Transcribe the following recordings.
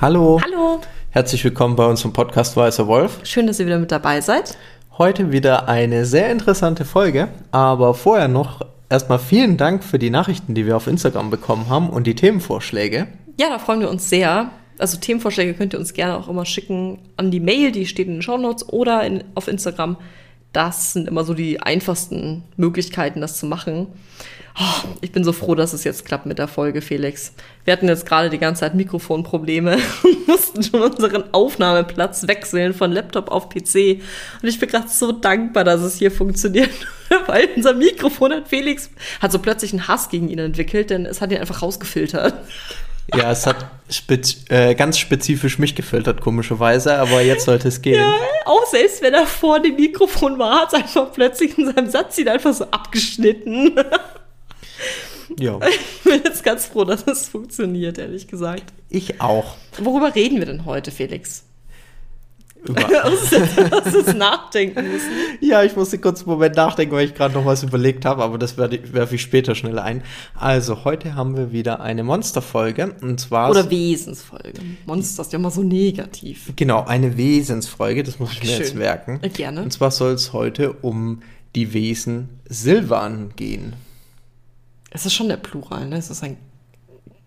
Hallo. Hallo. Herzlich willkommen bei unserem Podcast Weißer Wolf. Schön, dass ihr wieder mit dabei seid. Heute wieder eine sehr interessante Folge, aber vorher noch erstmal vielen Dank für die Nachrichten, die wir auf Instagram bekommen haben und die Themenvorschläge. Ja, da freuen wir uns sehr. Also Themenvorschläge könnt ihr uns gerne auch immer schicken an die Mail, die steht in den Shownotes oder in, auf Instagram. Das sind immer so die einfachsten Möglichkeiten, das zu machen. Oh, ich bin so froh, dass es jetzt klappt mit der Folge, Felix. Wir hatten jetzt gerade die ganze Zeit Mikrofonprobleme und mussten schon unseren Aufnahmeplatz wechseln von Laptop auf PC. Und ich bin gerade so dankbar, dass es hier funktioniert, weil unser Mikrofon hat Felix, hat so plötzlich einen Hass gegen ihn entwickelt, denn es hat ihn einfach rausgefiltert. Ja, es hat spez äh, ganz spezifisch mich gefiltert, komischerweise, aber jetzt sollte es gehen. Ja, auch selbst wenn er vor dem Mikrofon war, hat es einfach plötzlich in seinem Satz ihn einfach so abgeschnitten. Ja. Ich bin jetzt ganz froh, dass es funktioniert, ehrlich gesagt. Ich auch. Worüber reden wir denn heute, Felix? Hast du nachdenken müssen? Ja, ich musste kurz einen Moment nachdenken, weil ich gerade noch was überlegt habe, aber das werfe ich später schnell ein. Also, heute haben wir wieder eine Monsterfolge und zwar. Oder Wesensfolge. Monster ist ja immer so negativ. Genau, eine Wesensfolge, das muss ich mir jetzt merken. Gerne. Und zwar soll es heute um die Wesen Silvan gehen. Es ist schon der Plural, ne? Es ist ein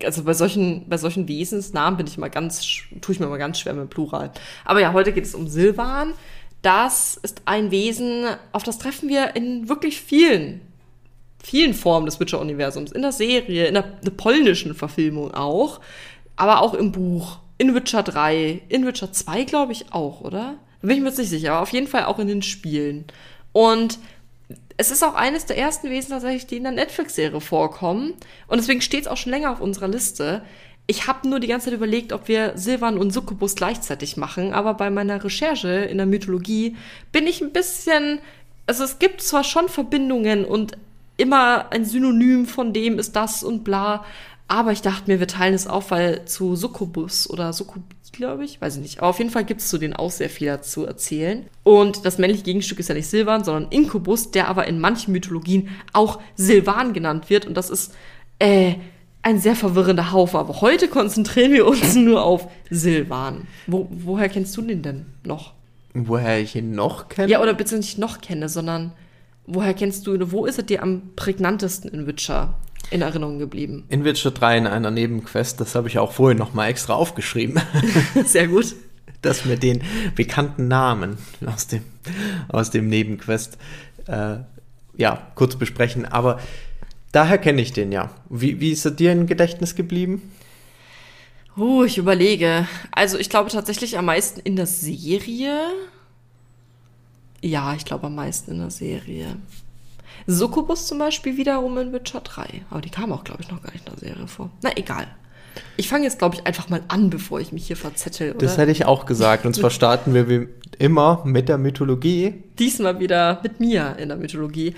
also bei solchen, bei solchen Wesensnamen bin ich immer ganz, tue ich mir immer ganz schwer mit Plural. Aber ja, heute geht es um Silvan. Das ist ein Wesen, auf das treffen wir in wirklich vielen, vielen Formen des Witcher-Universums. In der Serie, in der, der, polnischen Verfilmung auch, aber auch im Buch. In Witcher 3, in Witcher 2 glaube ich auch, oder? Da bin ich mir jetzt nicht sicher, aber auf jeden Fall auch in den Spielen. Und es ist auch eines der ersten Wesen tatsächlich, die in der Netflix-Serie vorkommen. Und deswegen steht es auch schon länger auf unserer Liste. Ich habe nur die ganze Zeit überlegt, ob wir Silvan und Succubus gleichzeitig machen, aber bei meiner Recherche in der Mythologie bin ich ein bisschen. Also es gibt zwar schon Verbindungen und immer ein Synonym von dem ist das und bla, aber ich dachte mir, wir teilen es auf, weil zu Succubus oder Succubus glaube ich. Weiß ich nicht. Aber auf jeden Fall gibt es zu denen auch sehr viel dazu erzählen. Und das männliche Gegenstück ist ja nicht Silvan, sondern Inkubus, der aber in manchen Mythologien auch Silvan genannt wird. Und das ist äh, ein sehr verwirrender Haufen. Aber heute konzentrieren wir uns nur auf Silvan. Wo, woher kennst du den denn noch? Woher ich ihn noch kenne? Ja, oder beziehungsweise nicht noch kenne, sondern woher kennst du ihn? Wo ist er dir am prägnantesten in Witcher? In Erinnerung geblieben. In Witcher 3 in einer Nebenquest, das habe ich auch vorhin noch mal extra aufgeschrieben. Sehr gut. Dass wir den bekannten Namen aus dem, aus dem Nebenquest äh, ja, kurz besprechen. Aber daher kenne ich den ja. Wie, wie ist er dir im Gedächtnis geblieben? Uh, ich überlege. Also ich glaube tatsächlich am meisten in der Serie. Ja, ich glaube am meisten in der Serie. Succubus zum Beispiel wiederum in Witcher 3. Aber die kam auch, glaube ich, noch gar nicht in der Serie vor. Na, egal. Ich fange jetzt, glaube ich, einfach mal an, bevor ich mich hier verzettel. Oder? Das hätte ich auch gesagt. Und zwar starten wir wie immer mit der Mythologie. Diesmal wieder mit mir in der Mythologie.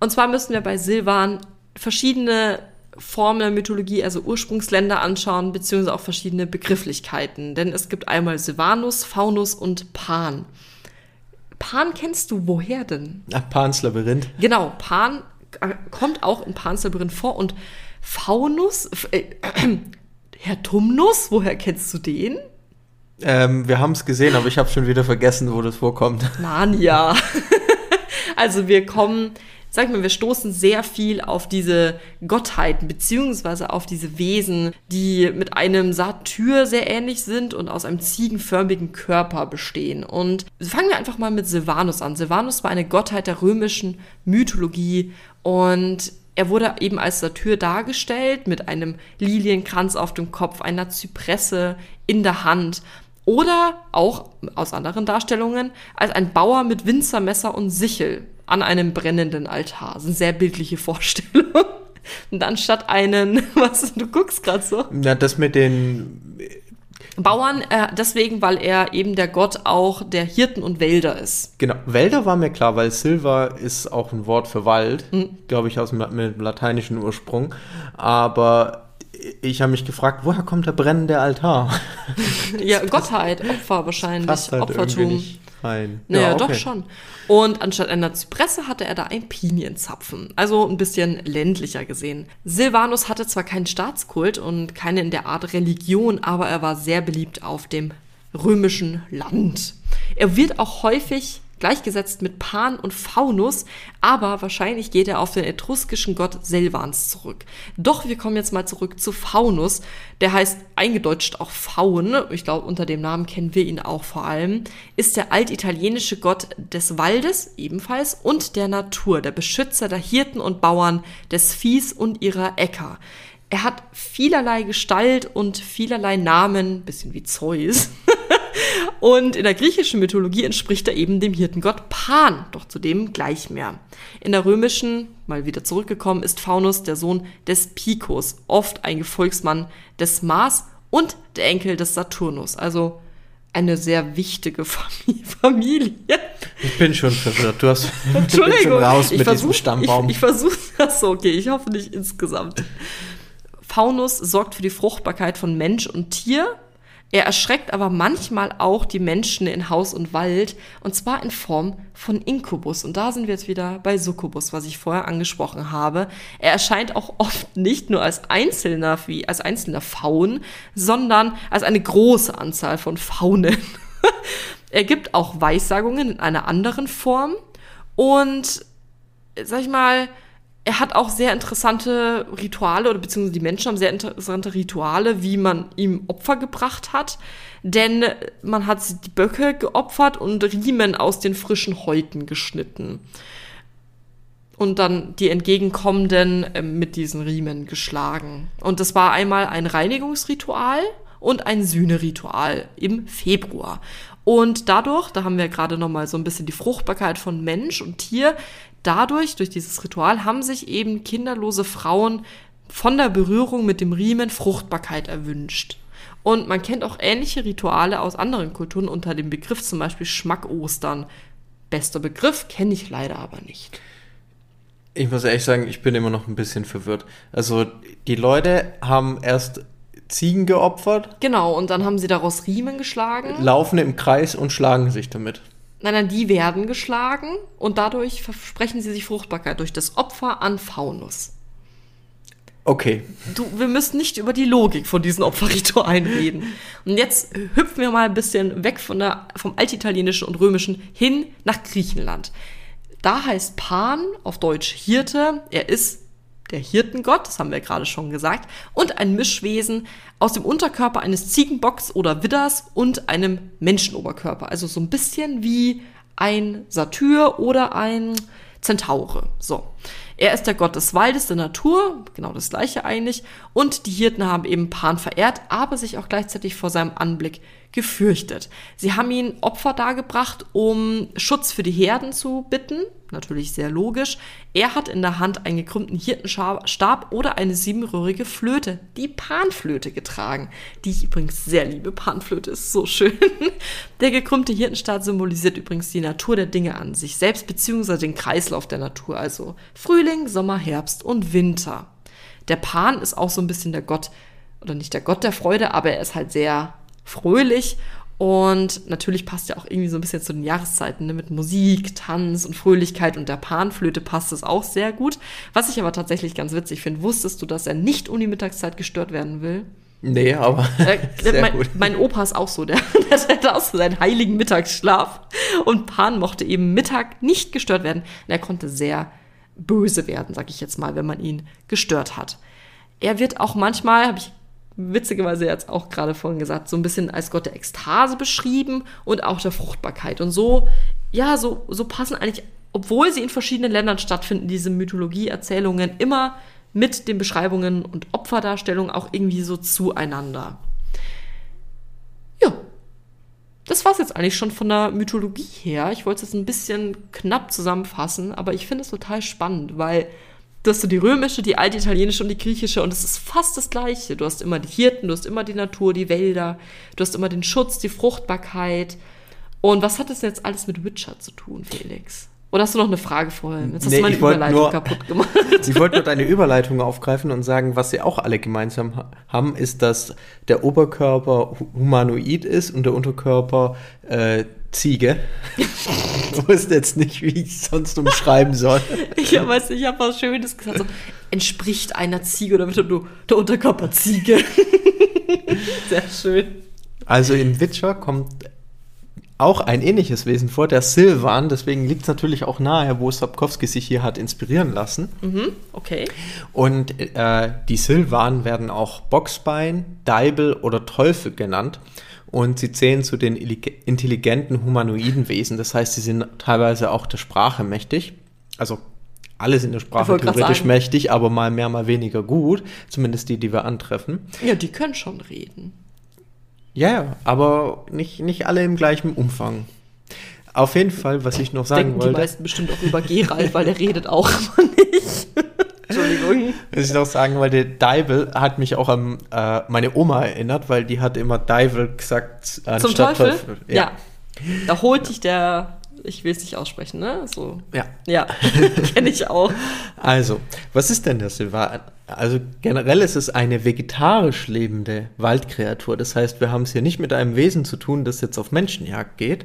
Und zwar müssen wir bei Silvan verschiedene Formen der Mythologie, also Ursprungsländer anschauen, beziehungsweise auch verschiedene Begrifflichkeiten. Denn es gibt einmal Silvanus, Faunus und Pan. Pan kennst du woher denn? Ach, Pans Labyrinth. Genau, Pan äh, kommt auch in Pans Labyrinth vor und Faunus, äh, äh, Herr Tumnus, woher kennst du den? Ähm, wir haben es gesehen, aber ich habe schon wieder vergessen, wo das vorkommt. Narnia. also wir kommen sag mal, wir stoßen sehr viel auf diese Gottheiten, beziehungsweise auf diese Wesen, die mit einem Satyr sehr ähnlich sind und aus einem ziegenförmigen Körper bestehen. Und fangen wir einfach mal mit Silvanus an. Silvanus war eine Gottheit der römischen Mythologie und er wurde eben als Satyr dargestellt mit einem Lilienkranz auf dem Kopf, einer Zypresse in der Hand oder auch aus anderen Darstellungen als ein Bauer mit Winzermesser und Sichel an einem brennenden Altar. Das sind sehr bildliche Vorstellungen. Und anstatt einen, was, du guckst gerade so. Na, das mit den Bauern, äh, deswegen, weil er eben der Gott auch der Hirten und Wälder ist. Genau, Wälder war mir klar, weil Silva ist auch ein Wort für Wald, mhm. glaube ich, aus dem lateinischen Ursprung. Aber ich habe mich gefragt, woher kommt der brennende Altar? ja, Gottheit, Opfer wahrscheinlich, halt Opfertum. Rein. Naja, Ja, doch okay. schon. Und anstatt einer Zypresse hatte er da einen Pinienzapfen. Also ein bisschen ländlicher gesehen. Silvanus hatte zwar keinen Staatskult und keine in der Art Religion, aber er war sehr beliebt auf dem römischen Land. Er wird auch häufig gleichgesetzt mit Pan und Faunus, aber wahrscheinlich geht er auf den etruskischen Gott Silvans zurück. Doch wir kommen jetzt mal zurück zu Faunus. Der heißt eingedeutscht auch Faun. Ich glaube, unter dem Namen kennen wir ihn auch vor allem. Ist der altitalienische Gott des Waldes ebenfalls und der Natur, der Beschützer der Hirten und Bauern, des Viehs und ihrer Äcker. Er hat vielerlei Gestalt und vielerlei Namen, bisschen wie Zeus. Und in der griechischen Mythologie entspricht er eben dem Hirtengott Pan, doch zudem gleich mehr. In der römischen, mal wieder zurückgekommen, ist Faunus der Sohn des Picos, oft ein Gefolgsmann des Mars und der Enkel des Saturnus. Also eine sehr wichtige Fami- Familie. Ich bin schon verwirrt. Du hast bin Entschuldigung, schon raus ich mit versuch, diesem Stammbaum. Ich, ich versuche das so, okay, ich hoffe nicht insgesamt. Faunus sorgt für die Fruchtbarkeit von Mensch und Tier. Er erschreckt aber manchmal auch die Menschen in Haus und Wald, und zwar in Form von Inkubus. Und da sind wir jetzt wieder bei Succubus, was ich vorher angesprochen habe. Er erscheint auch oft nicht nur als einzelner, wie als einzelner Faun, sondern als eine große Anzahl von Faunen. er gibt auch Weissagungen in einer anderen Form und sag ich mal, er hat auch sehr interessante Rituale oder beziehungsweise die Menschen haben sehr interessante Rituale, wie man ihm Opfer gebracht hat. Denn man hat die Böcke geopfert und Riemen aus den frischen Häuten geschnitten. Und dann die entgegenkommenden äh, mit diesen Riemen geschlagen. Und das war einmal ein Reinigungsritual und ein Sühneritual im Februar. Und dadurch, da haben wir gerade noch mal so ein bisschen die Fruchtbarkeit von Mensch und Tier, dadurch, durch dieses Ritual, haben sich eben kinderlose Frauen von der Berührung mit dem Riemen Fruchtbarkeit erwünscht. Und man kennt auch ähnliche Rituale aus anderen Kulturen unter dem Begriff zum Beispiel Schmack-Ostern. Bester Begriff, kenne ich leider aber nicht. Ich muss ehrlich sagen, ich bin immer noch ein bisschen verwirrt. Also die Leute haben erst Ziegen geopfert, Genau, und dann haben sie daraus Riemen geschlagen. laufen im Kreis und schlagen sich damit. Nein, nein, die werden geschlagen und dadurch versprechen sie sich Fruchtbarkeit durch das Opfer an Faunus. Okay, Du, wir müssen nicht über die Logik von diesen Opferritualen reden. Und jetzt hüpfen wir mal ein bisschen weg von der, vom Altitalienischen und Römischen hin nach Griechenland. Da heißt Pan auf Deutsch Hirte. Er ist der Hirtengott, das haben wir gerade schon gesagt, und ein Mischwesen aus dem Unterkörper eines Ziegenbocks oder Widders und einem Menschenoberkörper. Also so ein bisschen wie ein Satyr oder ein Zentaure. So. Er ist der Gott des Waldes, der Natur, genau das gleiche eigentlich. Und die Hirten haben eben Pan verehrt, aber sich auch gleichzeitig vor seinem Anblick gefürchtet. Sie haben ihn Opfer dargebracht, um Schutz für die Herden zu bitten. Natürlich sehr logisch. Er hat in der Hand einen gekrümmten Hirtenstab oder eine siebenröhrige Flöte, die Panflöte, getragen, die ich übrigens sehr liebe. Panflöte ist so schön. Der gekrümmte Hirtenstab symbolisiert übrigens die Natur der Dinge an sich selbst, beziehungsweise den Kreislauf der Natur, also Frühling, Sommer, Herbst und Winter. Der Pan ist auch so ein bisschen der Gott, oder nicht der Gott der Freude, aber er ist halt sehr fröhlich und natürlich passt ja auch irgendwie so ein bisschen zu den Jahreszeiten ne? mit Musik, Tanz und Fröhlichkeit und der Panflöte passt es auch sehr gut. Was ich aber tatsächlich ganz witzig finde, wusstest du, dass er nicht um die Mittagszeit gestört werden will? nee, aber Äh, sehr mein, gut. mein Opa ist auch so, der, der hatte auch so seinen heiligen Mittagsschlaf. Und Pan mochte eben Mittag nicht gestört werden. Und er konnte sehr böse werden, sag ich jetzt mal, wenn man ihn gestört hat. Er wird auch manchmal, habe ich witzigerweise jetzt auch gerade vorhin gesagt, so ein bisschen als Gott der Ekstase beschrieben und auch der Fruchtbarkeit. Und so, ja, so, so passen eigentlich, obwohl sie in verschiedenen Ländern stattfinden, diese Mythologie-Erzählungen immer mit den Beschreibungen und Opferdarstellungen auch irgendwie so zueinander. Ja, das war's jetzt eigentlich schon von der Mythologie her. Ich wollte es jetzt ein bisschen knapp zusammenfassen, aber ich finde es total spannend, weil du hast so die römische, die altitalienische und die griechische und es ist fast das gleiche. Du hast immer die Hirten, du hast immer die Natur, die Wälder, du hast immer den Schutz, die Fruchtbarkeit. Und was hat das jetzt alles mit Witcher zu tun, Felix? Oder hast du noch eine Frage vorher? Jetzt hast Nee, du meine Überleitung nur- kaputt gemacht. Ich wollte nur deine Überleitung aufgreifen und sagen, was sie auch alle gemeinsam ha- haben, ist, dass der Oberkörper hu- humanoid ist und der Unterkörper äh, Ziege. ich wusste jetzt nicht, wie ich es sonst umschreiben soll. Ich weiß nicht, ich habe was Schönes gesagt. So, entspricht einer Ziege oder wird nur der Unterkörper Ziege? Sehr schön. Also in Witcher kommt auch ein ähnliches Wesen vor, der Silvan. Deswegen liegt es natürlich auch nahe, wo Sapkowski sich hier hat inspirieren lassen. Mhm, okay. Und äh, die Silvan werden auch Boxbein, Deibel oder Teufel genannt. Und sie zählen zu den intelligenten humanoiden Wesen. Das heißt, sie sind teilweise auch der Sprache mächtig. Also alle sind der Sprache theoretisch mächtig, aber mal mehr, mal weniger gut. Zumindest die, die wir antreffen. Ja, die können schon reden. Ja, ja, aber nicht, nicht alle im gleichen Umfang. Auf jeden Fall, was ich noch sagen Denken wollte. die meisten bestimmt auch über Gerald, weil der redet auch immer nicht. Entschuldigung. Was ich noch sagen wollte, Deibel hat mich auch an äh, meine Oma erinnert, weil die hat immer Deibel gesagt Zum Teufel? Teufel. Ja. ja. Da holt dich der ich will es nicht aussprechen, ne? So. Ja. Ja, kenne ich auch. Also, was ist denn der Silvan? Also generell ist es eine vegetarisch lebende Waldkreatur. Das heißt, wir haben es hier nicht mit einem Wesen zu tun, das jetzt auf Menschenjagd geht.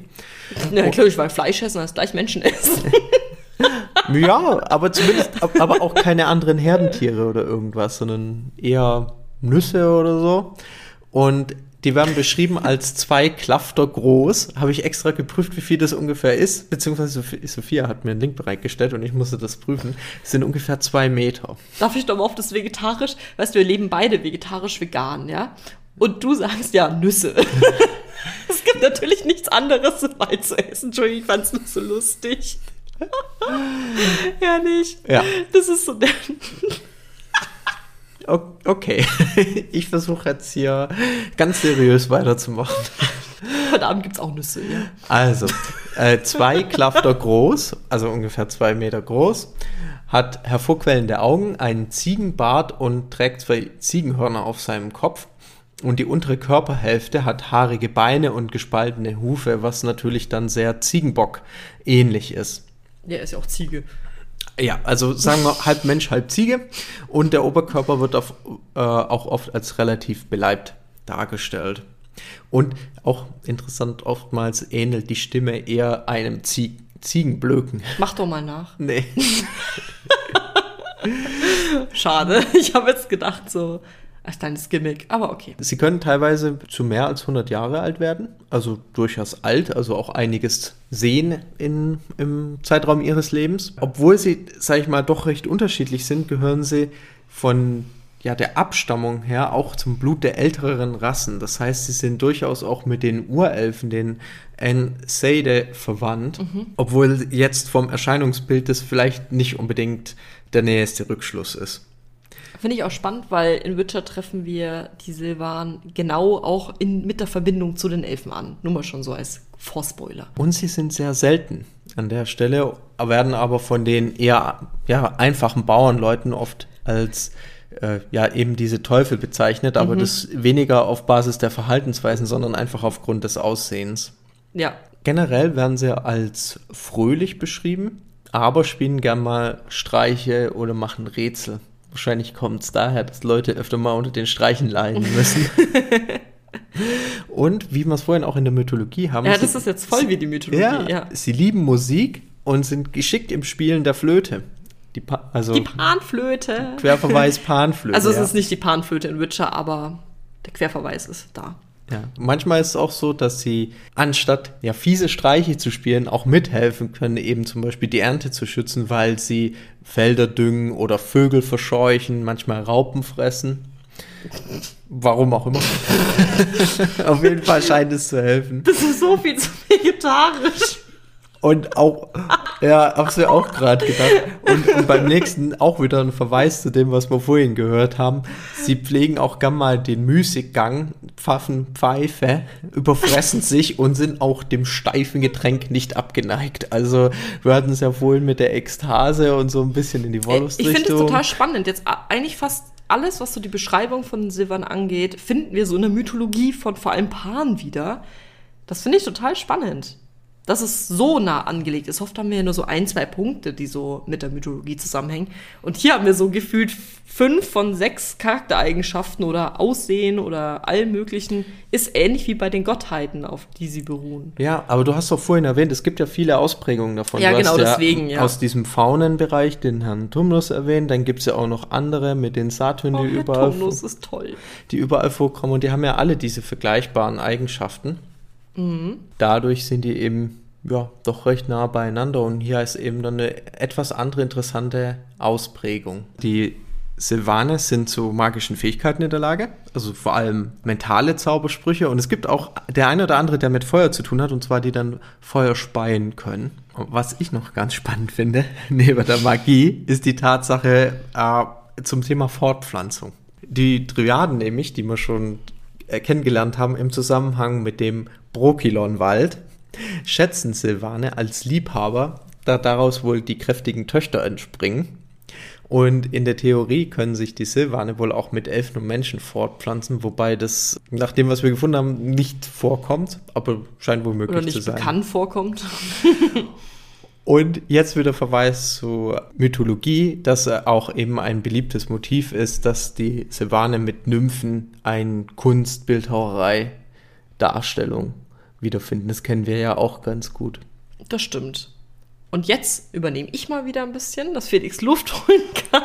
Ja, natürlich, weil Fleisch essen als gleich Menschen ist. ja, aber zumindest, aber auch keine anderen Herdentiere oder irgendwas, sondern eher Nüsse oder so. Und die werden beschrieben als zwei Klafter groß. Habe ich extra geprüft, wie viel das ungefähr ist. Beziehungsweise Sophia hat mir einen Link bereitgestellt und ich musste das prüfen. Es sind ungefähr zwei Meter. Darf ich doch mal auf das vegetarisch? Weißt du, wir leben beide vegetarisch-vegan, ja? Und du sagst ja Nüsse. es gibt natürlich nichts anderes dabei zu essen. Entschuldigung, ich fand es nur so lustig. Herrlich. Ja. Das ist so der. Okay, ich versuche jetzt hier ganz seriös weiterzumachen. Heute Abend gibt es auch Nüsse, ja. Also, äh, zwei Klafter groß, also ungefähr zwei Meter groß, hat hervorquellende Augen, einen Ziegenbart und trägt zwei Ziegenhörner auf seinem Kopf. Und die untere Körperhälfte hat haarige Beine und gespaltene Hufe, was natürlich dann sehr Ziegenbock ähnlich ist. Ja, ist ja auch Ziege. Ja, also sagen wir halb Mensch, halb Ziege. Und der Oberkörper wird auf, äh, auch oft als relativ beleibt dargestellt. Und auch interessant, oftmals ähnelt die Stimme eher einem Zie Ziegenblöken. Mach doch mal nach. Nee. Schade. Ich habe jetzt gedacht, so, als kleines Gimmick, aber okay. Sie können teilweise zu mehr als 100 Jahre alt werden, also durchaus alt, also auch einiges sehen in, im Zeitraum ihres Lebens. Obwohl sie, sage ich mal, doch recht unterschiedlich sind, gehören sie von ja, der Abstammung her auch zum Blut der älteren Rassen. Das heißt, sie sind durchaus auch mit den Urelfen, den Enseide, verwandt, mhm. obwohl jetzt vom Erscheinungsbild das vielleicht nicht unbedingt der nächste Rückschluss ist. Finde ich auch spannend, weil in Witcher treffen wir die Silvan genau auch in, mit der Verbindung zu den Elfen an. Nur mal schon so als Vorspoiler. Und sie sind sehr selten an der Stelle, werden aber von den eher ja, einfachen Bauernleuten oft als äh, ja eben diese Teufel bezeichnet, aber mhm. das weniger auf Basis der Verhaltensweisen, sondern einfach aufgrund des Aussehens. Ja. Generell werden sie als fröhlich beschrieben, aber spielen gern mal Streiche oder machen Rätsel. Wahrscheinlich kommt es daher, dass Leute öfter mal unter den Streichen leiden müssen. und wie wir es vorhin auch in der Mythologie haben. Ja, das sie, ist jetzt voll wie die Mythologie. Ja, ja, Sie lieben Musik und sind geschickt im Spielen der Flöte. Die, pa also, die Panflöte. Querverweis Panflöte. Also es ja. ist nicht die Panflöte in Witcher, aber der Querverweis ist da. Ja, manchmal ist es auch so, dass sie anstatt ja fiese Streiche zu spielen, auch mithelfen können, eben zum Beispiel die Ernte zu schützen, weil sie Felder düngen oder Vögel verscheuchen, manchmal Raupen fressen. Warum auch immer. Auf jeden Fall scheint es zu helfen. Das ist so viel zu vegetarisch. Und auch, ja, hab's mir auch gerade gedacht. Und, und, beim nächsten auch wieder ein Verweis zu dem, was wir vorhin gehört haben. Sie pflegen auch gern mal den Müßiggang, pfaffen Pfeife, überfressen sich und sind auch dem steifen Getränk nicht abgeneigt. Also, wir hatten es ja vorhin mit der Ekstase und so ein bisschen in die Wollust-Richtung. Ich finde es total spannend. Jetzt eigentlich fast alles, was so die Beschreibung von Silvan angeht, finden wir so in der Mythologie von vor allem Paaren wieder. Das finde ich total spannend. Dass es so nah angelegt ist. Oft haben wir ja nur so ein, zwei Punkte, die so mit der Mythologie zusammenhängen. Und hier haben wir so gefühlt fünf von sechs Charaktereigenschaften oder Aussehen oder allem möglichen. Ist ähnlich wie bei den Gottheiten, auf die sie beruhen. Ja, aber du hast doch vorhin erwähnt, es gibt ja viele Ausprägungen davon. Ja, du genau, ja deswegen, ja. Aus diesem Faunenbereich den Herrn Tumnus erwähnt, dann gibt es ja auch noch andere mit den Satyrn, Oh, die, Herr überall, Tumnus ist toll. die überall vorkommen und die haben ja alle diese vergleichbaren Eigenschaften. Mhm. Dadurch sind die eben ja doch recht nah beieinander und hier ist eben dann eine etwas andere interessante Ausprägung. Die Silvane sind zu magischen Fähigkeiten in der Lage, also vor allem mentale Zaubersprüche und es gibt auch der eine oder andere, der mit Feuer zu tun hat und zwar die dann Feuer speien können. Was ich noch ganz spannend finde, neben der Magie, ist die Tatsache äh, zum Thema Fortpflanzung. Die Dryaden nämlich, die wir schon äh, kennengelernt haben im Zusammenhang mit dem Brokilon-Wald, schätzen Silvane als Liebhaber, da daraus wohl die kräftigen Töchter entspringen. Und in der Theorie können sich die Silvane wohl auch mit Elfen und Menschen fortpflanzen, wobei das, nach dem, was wir gefunden haben, nicht vorkommt, aber scheint wohl möglich Oder zu nicht sein. bekannt vorkommt. Und jetzt wieder Verweis zur Mythologie, dass auch eben ein beliebtes Motiv ist, dass die Silvane mit Nymphen ein Kunstbildhauerei-Darstellung wiederfinden. Das kennen wir ja auch ganz gut. Das stimmt. Und jetzt übernehme ich mal wieder ein bisschen, dass Felix Luft holen kann.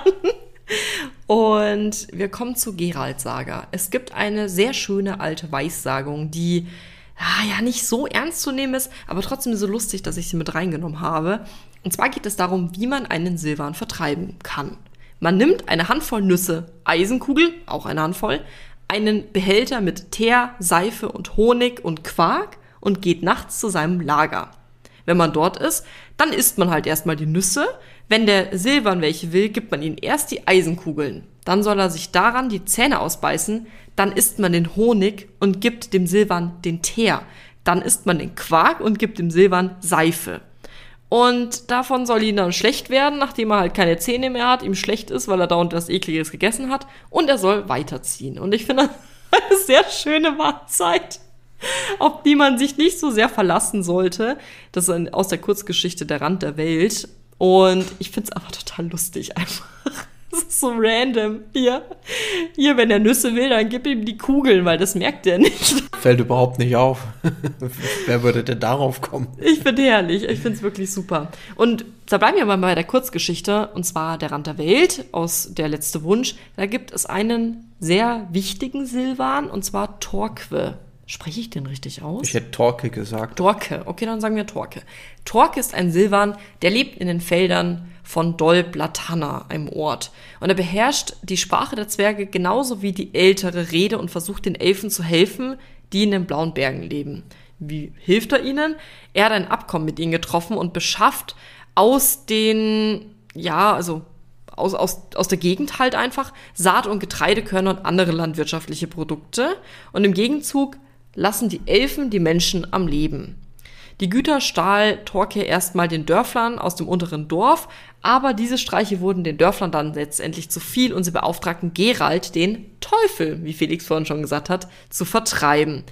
Und wir kommen zur Gerald-Saga. Es gibt eine sehr schöne alte Weissagung, die ah, ja nicht so ernst zu nehmen ist, aber trotzdem so lustig, dass ich sie mit reingenommen habe. Und zwar geht es darum, wie man einen Silvan vertreiben kann. Man nimmt eine Handvoll Nüsse, Eisenkugel, auch eine Handvoll, einen Behälter mit Teer, Seife und Honig und Quark und geht nachts zu seinem Lager. Wenn man dort ist, dann isst man halt erstmal die Nüsse. Wenn der Silvan welche will, gibt man ihm erst die Eisenkugeln. Dann soll er sich daran die Zähne ausbeißen. Dann isst man den Honig und gibt dem Silvan den Teer. Dann isst man den Quark und gibt dem Silvan Seife. Und davon soll ihm dann schlecht werden, nachdem er halt keine Zähne mehr hat, ihm schlecht ist, weil er dauernd was Ekliges gegessen hat. Und er soll weiterziehen. Und ich finde das eine sehr schöne Mahlzeit auf die man sich nicht so sehr verlassen sollte. Das ist aus der Kurzgeschichte Der Rand der Welt. Und ich finde es einfach total lustig einfach. Das ist so random. Hier, hier, wenn er Nüsse will, dann gib ihm die Kugeln, weil das merkt er nicht. Fällt überhaupt nicht auf. Wer würde denn darauf kommen? Ich finde herrlich. Ich finde es wirklich super. Und da bleiben wir mal bei der Kurzgeschichte, und zwar Der Rand der Welt aus Der letzte Wunsch. Da gibt es einen sehr wichtigen Silvan, und zwar Torque. Spreche ich den richtig aus? Ich hätte Torque gesagt. Torque. Okay, dann sagen wir Torque. Torque ist ein Silvan, der lebt in den Feldern von Dol Blatana, einem Ort. Und er beherrscht die Sprache der Zwerge genauso wie die ältere Rede und versucht den Elfen zu helfen, die in den blauen Bergen leben. Wie hilft er ihnen? Er hat ein Abkommen mit ihnen getroffen und beschafft aus den, ja, also aus, aus, aus der Gegend halt einfach Saat- und Getreidekörner und andere landwirtschaftliche Produkte. Und im Gegenzug lassen die Elfen die Menschen am Leben. Die Güter stahl Torke erstmal den Dörflern aus dem unteren Dorf, aber diese Streiche wurden den Dörflern dann letztendlich zu viel und sie beauftragten Gerald, den Teufel, wie Felix vorhin schon gesagt hat, zu vertreiben.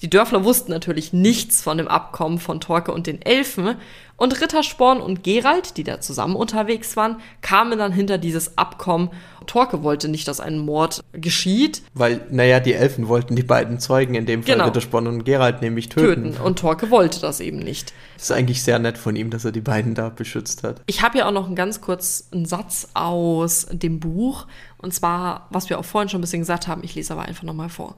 Die Dörfler wussten natürlich nichts von dem Abkommen von Torke und den Elfen und Rittersporn und Gerald, die da zusammen unterwegs waren, kamen dann hinter dieses Abkommen. Torke wollte nicht, dass ein Mord geschieht. Weil, naja, die Elfen wollten die beiden Zeugen, in dem Fall Genau. Rittersporn und Geralt, nämlich töten. töten. Und Torke wollte das eben nicht. Das ist eigentlich sehr nett von ihm, dass er die beiden da beschützt hat. Ich habe ja auch noch einen ganz kurz einen Satz aus dem Buch. Und zwar, was wir auch vorhin schon ein bisschen gesagt haben, ich lese aber einfach nochmal vor.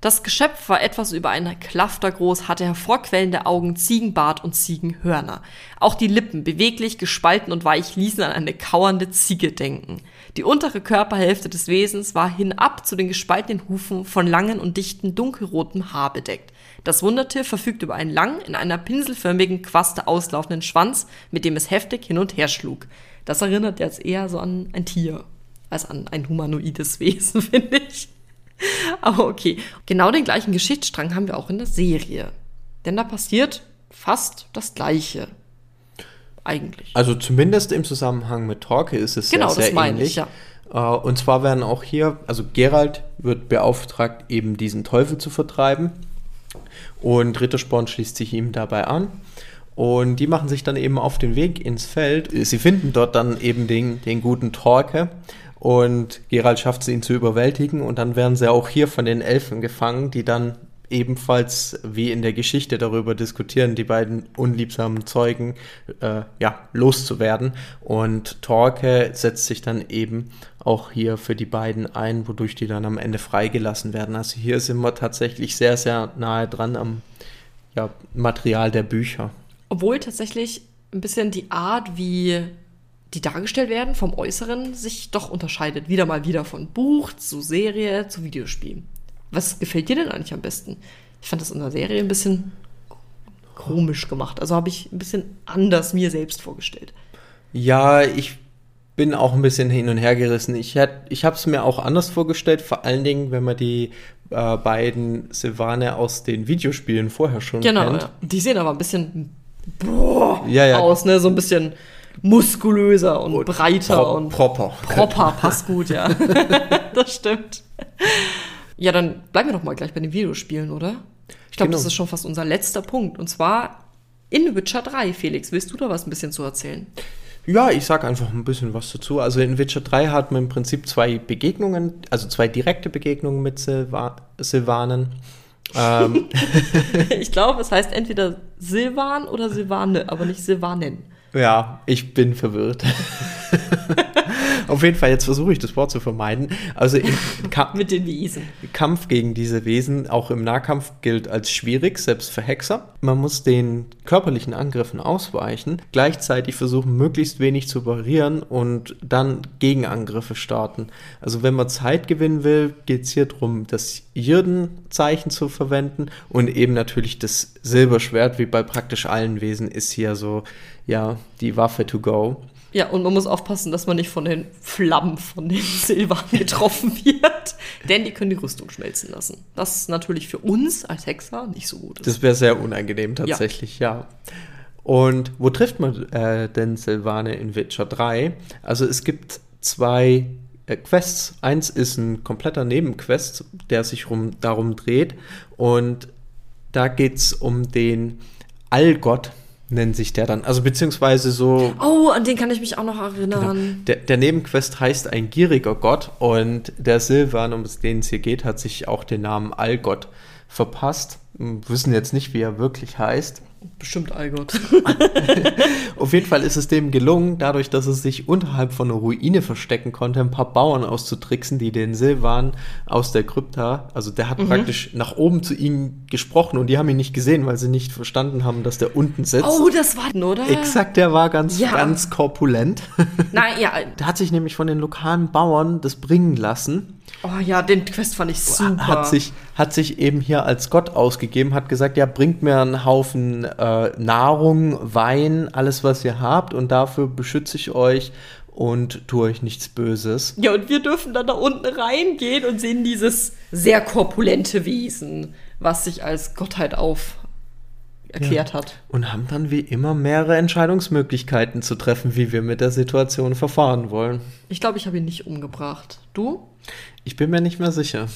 Das Geschöpf war etwas über eine Klafter groß, hatte hervorquellende Augen, Ziegenbart und Ziegenhörner. Auch die Lippen, beweglich, gespalten und weich, ließen an eine kauernde Ziege denken. Die untere Körperhälfte des Wesens war hinab zu den gespaltenen Hufen von langen und dichten dunkelrotem Haar bedeckt. Das Wundertier verfügt über einen langen, in einer pinselförmigen Quaste auslaufenden Schwanz, mit dem es heftig hin und her schlug. Das erinnert jetzt eher so an ein Tier als an ein humanoides Wesen, finde ich. Aber okay. Genau den gleichen Geschichtsstrang haben wir auch in der Serie. Denn da passiert fast das Gleiche. Eigentlich. Also zumindest im Zusammenhang mit Torque ist es Genau, sehr, sehr das meine ähnlich. ich, ja. Äh, Und zwar werden auch hier, also Geralt wird beauftragt, eben diesen Teufel zu vertreiben. Und Rittersporn schließt sich ihm dabei an. Und die machen sich dann eben auf den Weg ins Feld. Sie finden dort dann eben den, den guten Torke. Und Gerald schafft es, ihn zu überwältigen. Und dann werden sie auch hier von den Elfen gefangen, die dann ebenfalls wie in der Geschichte darüber diskutieren, die beiden unliebsamen Zeugen äh, ja, loszuwerden. Und Torke setzt sich dann eben auch hier für die beiden ein, wodurch die dann am Ende freigelassen werden. Also hier sind wir tatsächlich sehr, sehr nahe dran am ja, Material der Bücher. Obwohl tatsächlich ein bisschen die Art, wie die dargestellt werden, vom Äußeren sich doch unterscheidet. Wieder mal wieder von Buch zu Serie zu Videospiel. Was gefällt dir denn eigentlich am besten? Ich fand das in der Serie ein bisschen komisch gemacht. Also habe ich ein bisschen anders mir selbst vorgestellt. Ja, ich bin auch ein bisschen hin und her gerissen. Ich, ich habe es mir auch anders vorgestellt, vor allen Dingen, wenn man die äh, beiden Silvane aus den Videospielen vorher schon genau, kennt. Genau, ja. die sehen aber ein bisschen boah, ja, ja. aus, ne? So ein bisschen muskulöser und, und breiter pro und proper. Proper, passt gut, ja. das stimmt. Ja, dann bleiben wir doch mal gleich bei den Videospielen, oder? Ich glaube, genau. das ist schon fast unser letzter Punkt. Und zwar in Witcher 3. Felix, willst du da was ein bisschen zu erzählen? Ja, ich sag einfach ein bisschen was dazu. Also in Witcher 3 hat man im Prinzip zwei Begegnungen, also zwei direkte Begegnungen mit Silva Silvanen. Ähm. ich glaube, es heißt entweder Silvan oder Silvane, aber nicht Silvanen. Ja, ich bin verwirrt. Auf jeden Fall, jetzt versuche ich das Wort zu vermeiden. Also mit den Wesen. Kampf gegen diese Wesen, auch im Nahkampf, gilt als schwierig, selbst für Hexer. Man muss den körperlichen Angriffen ausweichen, gleichzeitig versuchen, möglichst wenig zu parieren und dann Gegenangriffe starten. Also wenn man Zeit gewinnen will, geht es hier darum, das Jirdenzeichen zu verwenden und eben natürlich das Silberschwert, wie bei praktisch allen Wesen, ist hier so, ja, die Waffe to go. Ja, und man muss aufpassen, dass man nicht von den Flammen von den Silbern getroffen wird, denn die können die Rüstung schmelzen lassen. Das ist natürlich für uns als Hexer nicht so gut. Ist. Das wäre sehr unangenehm tatsächlich, ja. ja. Und wo trifft man äh, denn Silvane in Witcher 3? Also es gibt zwei äh, Quests. Eins ist ein kompletter Nebenquest, der sich rum, darum dreht. Und da geht es um den Allgott, nennt sich der dann. Also beziehungsweise so. Oh, an den kann ich mich auch noch erinnern. Genau. Der, der, Nebenquest heißt ein gieriger Gott und der Silvan, um den es hier geht, hat sich auch den Namen Allgott verpasst. Wir wissen jetzt nicht, wie er wirklich heißt. Bestimmt Allgott. Auf jeden Fall ist es dem gelungen, dadurch, dass es sich unterhalb von einer Ruine verstecken konnte, ein paar Bauern auszutricksen, die den Silvan aus der Krypta, also der hat mhm. praktisch nach oben zu ihnen gesprochen und die haben ihn nicht gesehen, weil sie nicht verstanden haben, dass der unten sitzt. Oh, das war, oder? Exakt, der war ganz, ja. ganz korpulent. Nein, ja. Der hat sich nämlich von den lokalen Bauern das bringen lassen Oh ja, den Quest fand ich super. Hat sich, hat sich eben hier als Gott ausgegeben, hat gesagt, ja, bringt mir einen Haufen äh, Nahrung, Wein, alles, was ihr habt und dafür beschütze ich euch und tue euch nichts Böses. Ja, und wir dürfen dann da unten reingehen und sehen dieses sehr korpulente Wesen, was sich als Gottheit auf erklärt ja. hat. Und haben dann wie immer mehrere Entscheidungsmöglichkeiten zu treffen, wie wir mit der Situation verfahren wollen. Ich glaube, ich habe ihn nicht umgebracht. Du? Ich bin mir nicht mehr sicher.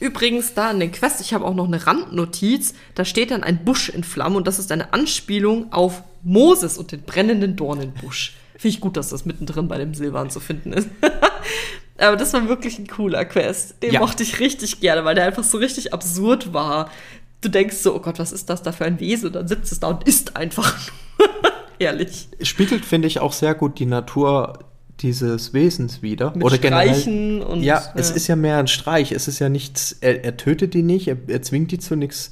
Übrigens, da in den Quest, ich habe auch noch eine Randnotiz, da steht dann ein Busch in Flammen und das ist eine Anspielung auf Moses und den brennenden Dornenbusch. Finde ich gut, dass das mittendrin bei dem Silvan zu finden ist. Aber das war wirklich ein cooler Quest. Den ja. mochte ich richtig gerne, weil der einfach so richtig absurd war. Du denkst so, oh Gott, was ist das da für ein Wesen? Und dann sitzt es da und isst einfach. Herrlich. Spiegelt, finde ich, auch sehr gut die Natur dieses Wesens wieder. Mit Oder Streichen generell, und. Ja, ja, es ist ja mehr ein Streich. Es ist ja nichts, er, er tötet die nicht, er, er, zwingt die zu nichts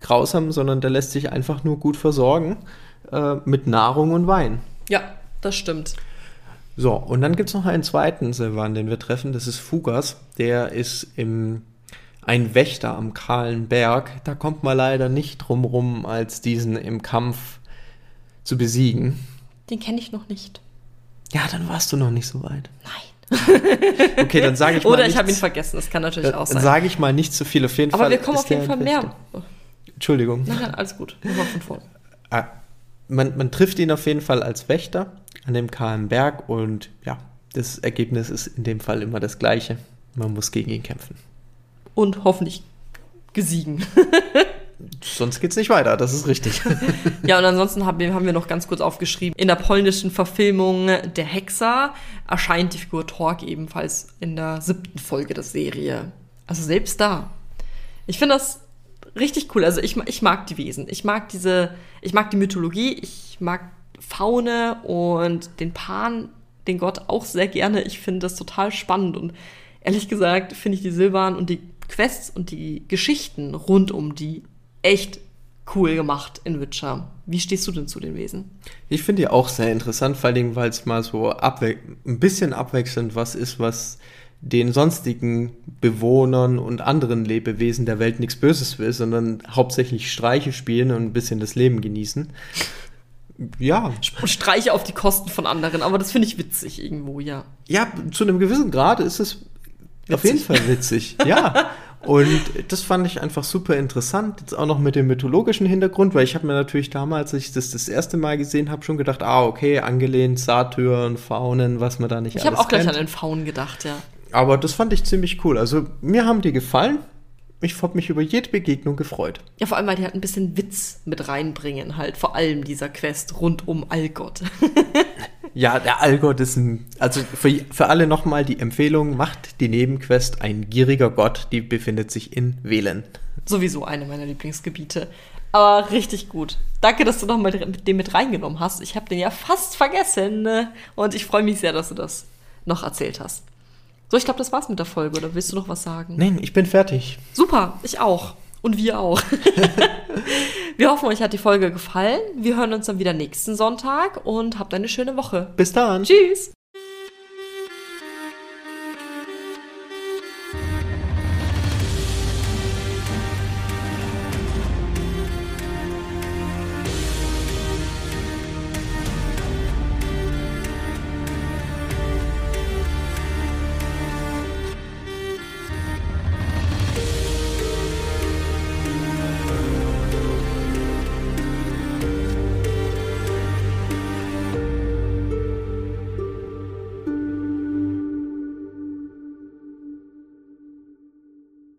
Grausamem, sondern der lässt sich einfach nur gut versorgen äh, mit Nahrung und Wein. Ja, das stimmt. So, und dann gibt es noch einen zweiten Silvan, den wir treffen, das ist Fugas. Der ist im ein Wächter am kahlen Berg. Da kommt man leider nicht drum rum, als diesen im Kampf zu besiegen. Den kenne ich noch nicht. Ja, dann warst du noch nicht so weit. Nein. okay, dann sage ich mal. Oder ich habe ihn vergessen, das kann natürlich auch sein. Dann sage ich mal nicht zu viel. Auf jeden Aber Fall. wir kommen auf jeden Fall mehr. Entschuldigung. Nein, alles gut. Wir von vorne. Ah, man, man trifft ihn auf jeden Fall als Wächter an dem kahlen Berg und ja, das Ergebnis ist in dem Fall immer das gleiche. Man muss gegen ihn kämpfen. Und hoffentlich gesiegen. Sonst geht's nicht weiter, das ist richtig. Ja, und ansonsten haben wir, haben wir noch ganz kurz aufgeschrieben, in der polnischen Verfilmung Der Hexer erscheint die Figur Torg ebenfalls in der siebten Folge der Serie. Also selbst da. Ich finde das richtig cool. Also ich, ich mag die Wesen. Ich mag diese, ich mag die Mythologie, ich mag Faune und den Pan, den Gott auch sehr gerne. Ich finde das total spannend und ehrlich gesagt finde ich die Silvan und die Quests und die Geschichten rund um die echt cool gemacht in Witcher. Wie stehst du denn zu den Wesen? Ich finde die auch sehr interessant, vor allem, weil es mal so ein bisschen abwechselnd was ist, was den sonstigen Bewohnern und anderen Lebewesen der Welt nichts Böses will, sondern hauptsächlich Streiche spielen und ein bisschen das Leben genießen. Ja. Streiche auf die Kosten von anderen, aber das finde ich witzig irgendwo, ja. Ja, zu einem gewissen Grad ist es witzig. auf jeden Fall witzig. ja. Und das fand ich einfach super interessant. Jetzt auch noch mit dem mythologischen Hintergrund, weil ich habe mir natürlich damals, als ich das das erste Mal gesehen habe, schon gedacht, ah, okay, angelehnt, Satyren, Faunen, was man da nicht Ich habe auch gleich kennt. an den Faunen gedacht, ja. Aber das fand ich ziemlich cool. Also mir haben die gefallen. Ich habe mich über jede Begegnung gefreut. Ja, vor allem, weil die halt ein bisschen Witz mit reinbringen, halt. Vor allem dieser Quest rund um Allgott. ja, der Allgott ist ein. Also für, für alle nochmal die Empfehlung: macht die Nebenquest ein gieriger Gott, die befindet sich in Wählen. Sowieso eine meiner Lieblingsgebiete. Aber richtig gut. Danke, dass du nochmal den mit reingenommen hast. Ich habe den ja fast vergessen. Ne? Und ich freue mich sehr, dass du das noch erzählt hast. So, ich glaube, das war's mit der Folge. Oder willst du noch was sagen? Nein, ich bin fertig. Super, ich auch. Und wir auch. wir hoffen, euch hat die Folge gefallen. Wir hören uns dann wieder nächsten Sonntag und habt eine schöne Woche. Bis dann. Tschüss.